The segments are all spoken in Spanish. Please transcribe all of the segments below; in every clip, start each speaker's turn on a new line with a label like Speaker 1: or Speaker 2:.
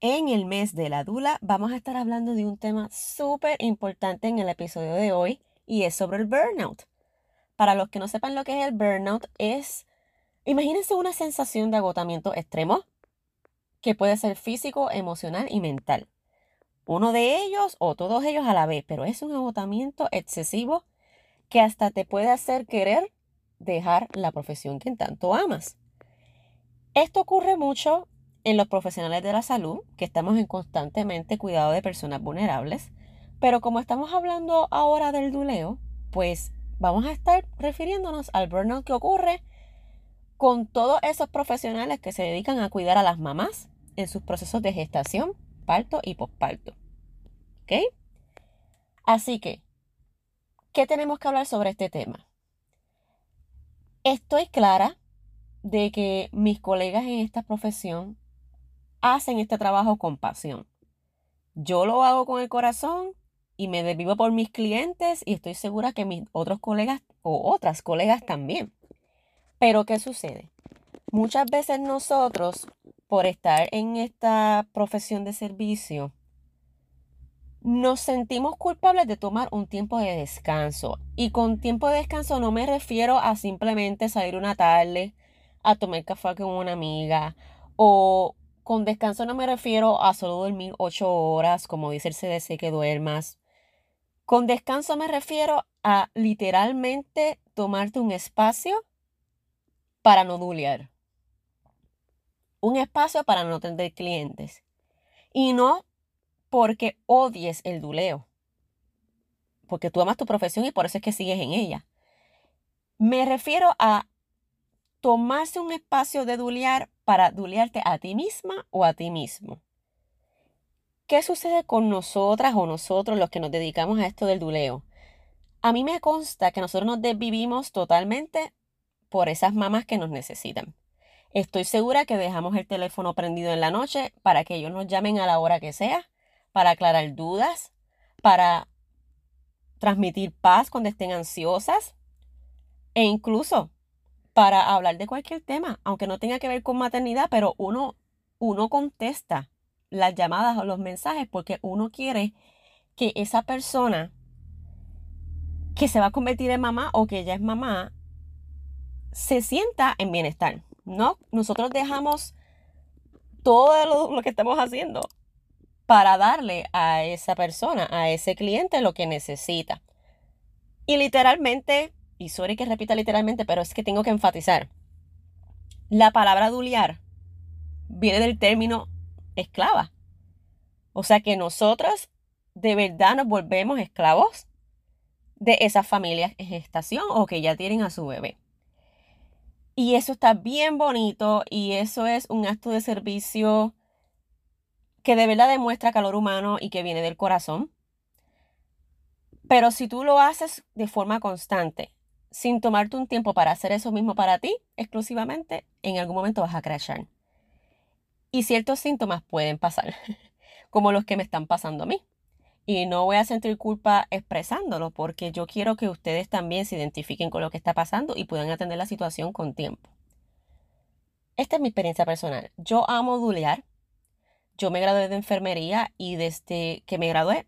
Speaker 1: en el mes de la Dula vamos a estar hablando de un tema súper importante en el episodio de hoy y es sobre el burnout. Para los que no sepan lo que es el burnout, es, imagínense una sensación de agotamiento extremo que puede ser físico, emocional y mental. Uno de ellos o todos ellos a la vez, pero es un agotamiento excesivo que hasta te puede hacer querer dejar la profesión que tanto amas. Esto ocurre mucho en los profesionales de la salud, que estamos en constantemente cuidado de personas vulnerables, pero como estamos hablando ahora del duleo, pues vamos a estar refiriéndonos al burnout que ocurre con todos esos profesionales que se dedican a cuidar a las mamás en sus procesos de gestación, parto y posparto. ¿Ok? Así que, ¿qué tenemos que hablar sobre este tema? Estoy clara de que mis colegas en esta profesión hacen este trabajo con pasión. Yo lo hago con el corazón y me desvivo por mis clientes y estoy segura que mis otros colegas o otras colegas también. Pero ¿qué sucede? Muchas veces nosotros, por estar en esta profesión de servicio, nos sentimos culpables de tomar un tiempo de descanso. Y con tiempo de descanso no me refiero a simplemente salir una tarde a tomar café con una amiga o con descanso no me refiero a solo dormir ocho horas, como dice el CDC que duermas. Con descanso me refiero a literalmente tomarte un espacio para no dulear. Un espacio para no tener clientes. Y no porque odies el duleo. Porque tú amas tu profesión y por eso es que sigues en ella. Me refiero a tomarse un espacio de dulear para dulearte a ti misma o a ti mismo. ¿Qué sucede con nosotras o nosotros los que nos dedicamos a esto del duleo? A mí me consta que nosotros nos desvivimos totalmente por esas mamás que nos necesitan. Estoy segura que dejamos el teléfono prendido en la noche para que ellos nos llamen a la hora que sea, para aclarar dudas, para transmitir paz cuando estén ansiosas e incluso para hablar de cualquier tema, aunque no tenga que ver con maternidad, pero uno, uno contesta las llamadas o los mensajes porque uno quiere que esa persona que se va a convertir en mamá o que ya es mamá se sienta en bienestar. No, nosotros dejamos todo lo, lo que estamos haciendo para darle a esa persona, a ese cliente lo que necesita. Y literalmente y sorry que repita literalmente, pero es que tengo que enfatizar. La palabra duliar viene del término esclava. O sea que nosotros de verdad nos volvemos esclavos de esas familias en gestación o que ya tienen a su bebé. Y eso está bien bonito y eso es un acto de servicio que de verdad demuestra calor humano y que viene del corazón. Pero si tú lo haces de forma constante, sin tomarte un tiempo para hacer eso mismo para ti exclusivamente, en algún momento vas a crashar. Y ciertos síntomas pueden pasar, como los que me están pasando a mí. Y no voy a sentir culpa expresándolo porque yo quiero que ustedes también se identifiquen con lo que está pasando y puedan atender la situación con tiempo. Esta es mi experiencia personal. Yo amo dulear. Yo me gradué de enfermería y desde que me gradué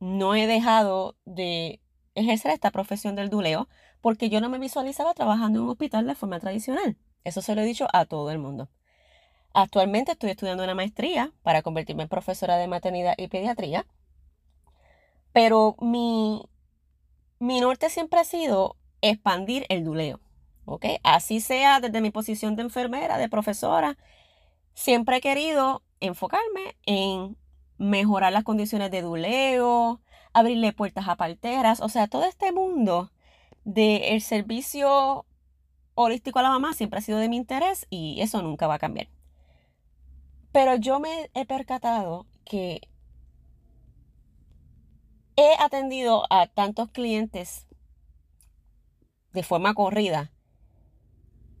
Speaker 1: no he dejado de ejercer esta profesión del duleo porque yo no me visualizaba trabajando en un hospital de forma tradicional. Eso se lo he dicho a todo el mundo. Actualmente estoy estudiando una maestría para convertirme en profesora de maternidad y pediatría, pero mi, mi norte siempre ha sido expandir el duleo. ¿ok? Así sea desde mi posición de enfermera, de profesora, siempre he querido enfocarme en mejorar las condiciones de duleo, abrirle puertas a parteras, o sea, todo este mundo del servicio holístico a la mamá siempre ha sido de mi interés y eso nunca va a cambiar. Pero yo me he percatado que he atendido a tantos clientes de forma corrida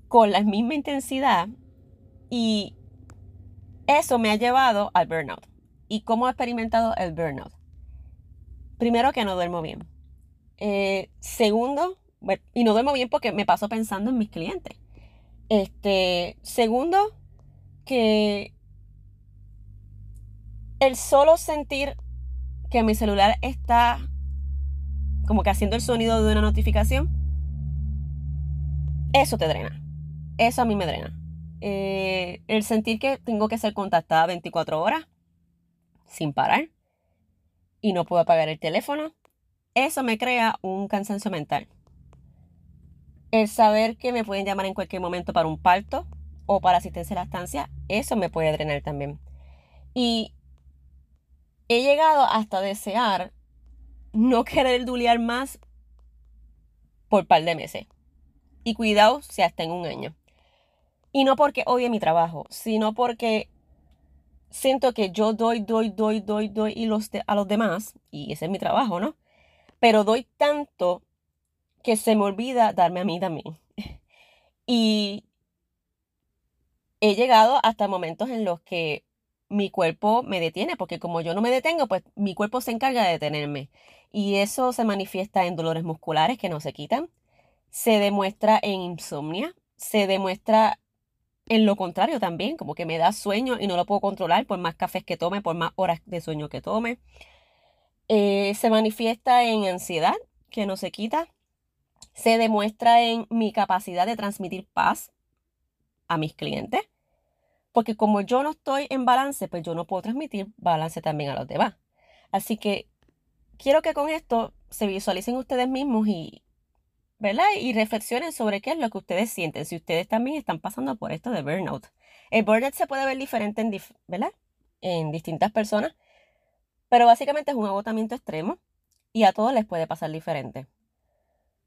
Speaker 1: con la misma intensidad y eso me ha llevado al burnout. ¿Y cómo he experimentado el burnout? Primero que no duermo bien. Eh, segundo, y no duermo bien porque me paso pensando en mis clientes. Este, segundo, que el solo sentir que mi celular está como que haciendo el sonido de una notificación, eso te drena. Eso a mí me drena. Eh, el sentir que tengo que ser contactada 24 horas sin parar y no puedo apagar el teléfono, eso me crea un cansancio mental. El saber que me pueden llamar en cualquier momento para un parto o para asistencia a la estancia, eso me puede drenar también. Y he llegado hasta desear no querer dulear más por par de meses. Y cuidado si hasta en un año. Y no porque odie mi trabajo, sino porque siento que yo doy, doy, doy, doy, doy y los a los demás, y ese es mi trabajo, ¿no? Pero doy tanto que se me olvida darme a mí también. y he llegado hasta momentos en los que mi cuerpo me detiene, porque como yo no me detengo, pues mi cuerpo se encarga de detenerme. Y eso se manifiesta en dolores musculares que no se quitan, se demuestra en insomnia, se demuestra en lo contrario también, como que me da sueño y no lo puedo controlar por más cafés que tome, por más horas de sueño que tome. Eh, se manifiesta en ansiedad, que no se quita. Se demuestra en mi capacidad de transmitir paz a mis clientes. Porque como yo no estoy en balance, pues yo no puedo transmitir balance también a los demás. Así que quiero que con esto se visualicen ustedes mismos y, ¿verdad? Y reflexionen sobre qué es lo que ustedes sienten, si ustedes también están pasando por esto de burnout. El burnout se puede ver diferente en, ¿verdad? en distintas personas, pero básicamente es un agotamiento extremo y a todos les puede pasar diferente.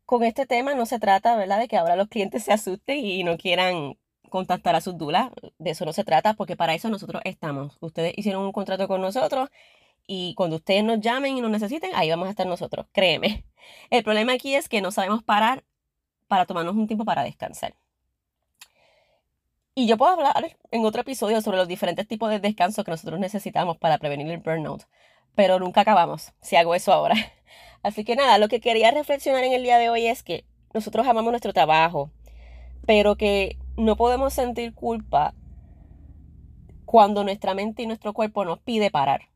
Speaker 1: Con este tema no se trata, ¿verdad?, de que ahora los clientes se asusten y no quieran contactar a sus dulas. De eso no se trata, porque para eso nosotros estamos. Ustedes hicieron un contrato con nosotros y cuando ustedes nos llamen y nos necesiten, ahí vamos a estar nosotros, créeme. El problema aquí es que no sabemos parar para tomarnos un tiempo para descansar. Y yo puedo hablar en otro episodio sobre los diferentes tipos de descanso que nosotros necesitamos para prevenir el burnout, pero nunca acabamos si hago eso ahora. Así que nada, lo que quería reflexionar en el día de hoy es que nosotros amamos nuestro trabajo, pero que no podemos sentir culpa cuando nuestra mente y nuestro cuerpo nos pide parar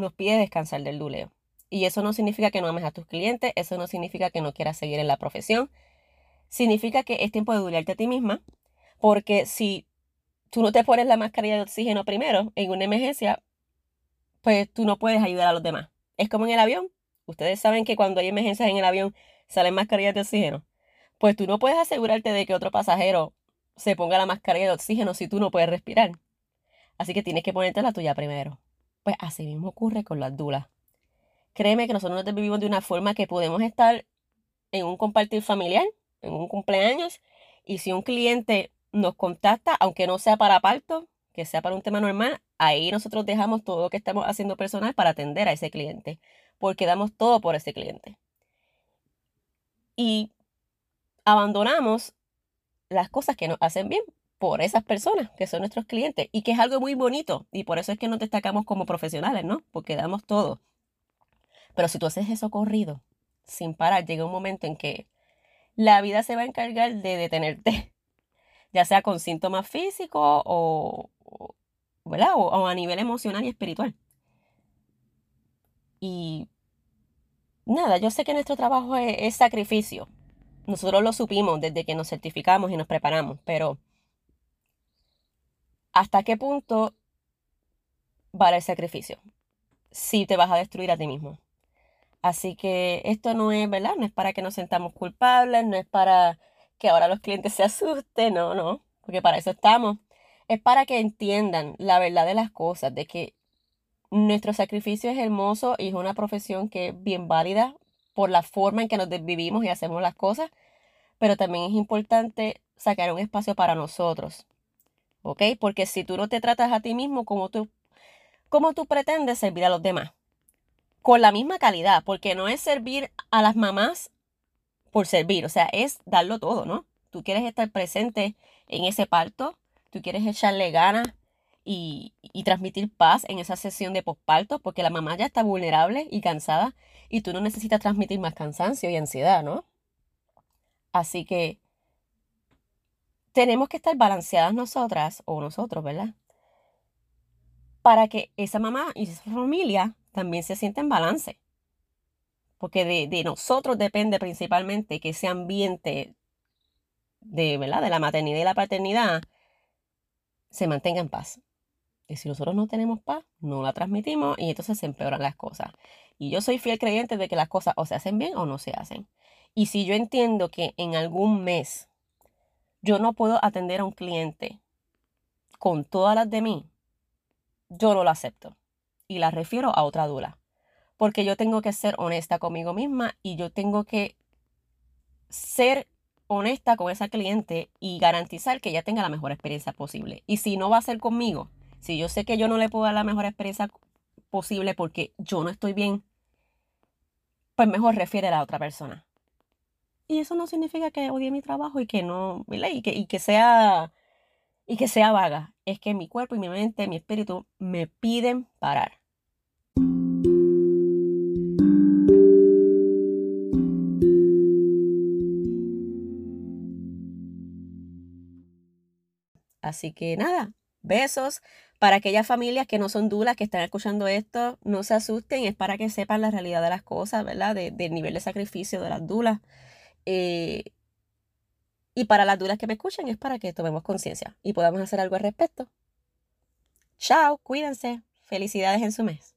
Speaker 1: nos pide descansar del duleo. Y eso no significa que no ames a tus clientes, eso no significa que no quieras seguir en la profesión. Significa que es tiempo de dulearte a ti misma, porque si tú no te pones la mascarilla de oxígeno primero en una emergencia, pues tú no puedes ayudar a los demás. Es como en el avión. Ustedes saben que cuando hay emergencias en el avión salen mascarillas de oxígeno. Pues tú no puedes asegurarte de que otro pasajero se ponga la mascarilla de oxígeno si tú no puedes respirar. Así que tienes que ponerte la tuya primero. Pues así mismo ocurre con las dulas. Créeme que nosotros nos vivimos de una forma que podemos estar en un compartir familiar, en un cumpleaños, y si un cliente nos contacta, aunque no sea para parto, que sea para un tema normal, ahí nosotros dejamos todo lo que estamos haciendo personal para atender a ese cliente, porque damos todo por ese cliente. Y abandonamos las cosas que nos hacen bien por esas personas que son nuestros clientes y que es algo muy bonito y por eso es que nos destacamos como profesionales, ¿no? Porque damos todo. Pero si tú haces eso corrido, sin parar, llega un momento en que la vida se va a encargar de detenerte, ya sea con síntomas físicos o. O, a nivel emocional y espiritual. Y nada, yo sé que nuestro trabajo es sacrificio. Nosotros lo supimos desde que nos certificamos y nos preparamos, pero ¿Hasta qué punto vale el sacrificio? Si te vas a destruir a ti mismo. Así que esto no es, ¿verdad? No es para que nos sentamos culpables, no es para que ahora los clientes se asusten, no, no, porque para eso estamos. Es para que entiendan la verdad de las cosas, de que nuestro sacrificio es hermoso y es una profesión que es bien válida por la forma en que nos vivimos y hacemos las cosas, pero también es importante sacar un espacio para nosotros, ¿ok? Porque si tú no te tratas a ti mismo como tú, como tú pretendes servir a los demás, con la misma calidad, porque no es servir a las mamás por servir, o sea, es darlo todo, ¿no? Tú quieres estar presente en ese parto, tú quieres echarle ganas y, y transmitir paz en esa sesión de posparto, porque la mamá ya está vulnerable y cansada y tú no necesitas transmitir más cansancio y ansiedad, ¿no? Así que tenemos que estar balanceadas nosotras o nosotros, ¿verdad? para que esa mamá y esa familia también se sienta en balance. Porque de, de nosotros depende principalmente que ese ambiente de, ¿verdad? de la maternidad y la paternidad se mantenga en paz. Y si nosotros no tenemos paz, no la transmitimos y entonces se empeoran las cosas. Y yo soy fiel creyente de que las cosas o se hacen bien o no se hacen. Y si yo entiendo que en algún mes yo no puedo atender a un cliente con todas las de mí, yo no lo acepto y la refiero a otra dula. Porque yo tengo que ser honesta conmigo misma y yo tengo que ser honesta con esa cliente y garantizar que ella tenga la mejor experiencia posible. Y si no va a ser conmigo, si yo sé que yo no le puedo dar la mejor experiencia posible porque yo no estoy bien, pues mejor refiere a la otra persona. Y eso no significa que odie mi trabajo y que no, Y que, y que sea y que sea vaga. Es que mi cuerpo y mi mente, mi espíritu me piden parar. Así que nada, besos. Para aquellas familias que no son dulas, que están escuchando esto, no se asusten, es para que sepan la realidad de las cosas, ¿verdad? del nivel de sacrificio de las dulas. Eh, y para las dudas que me escuchen es para que tomemos conciencia y podamos hacer algo al respecto. Chao, cuídense. Felicidades en su mes.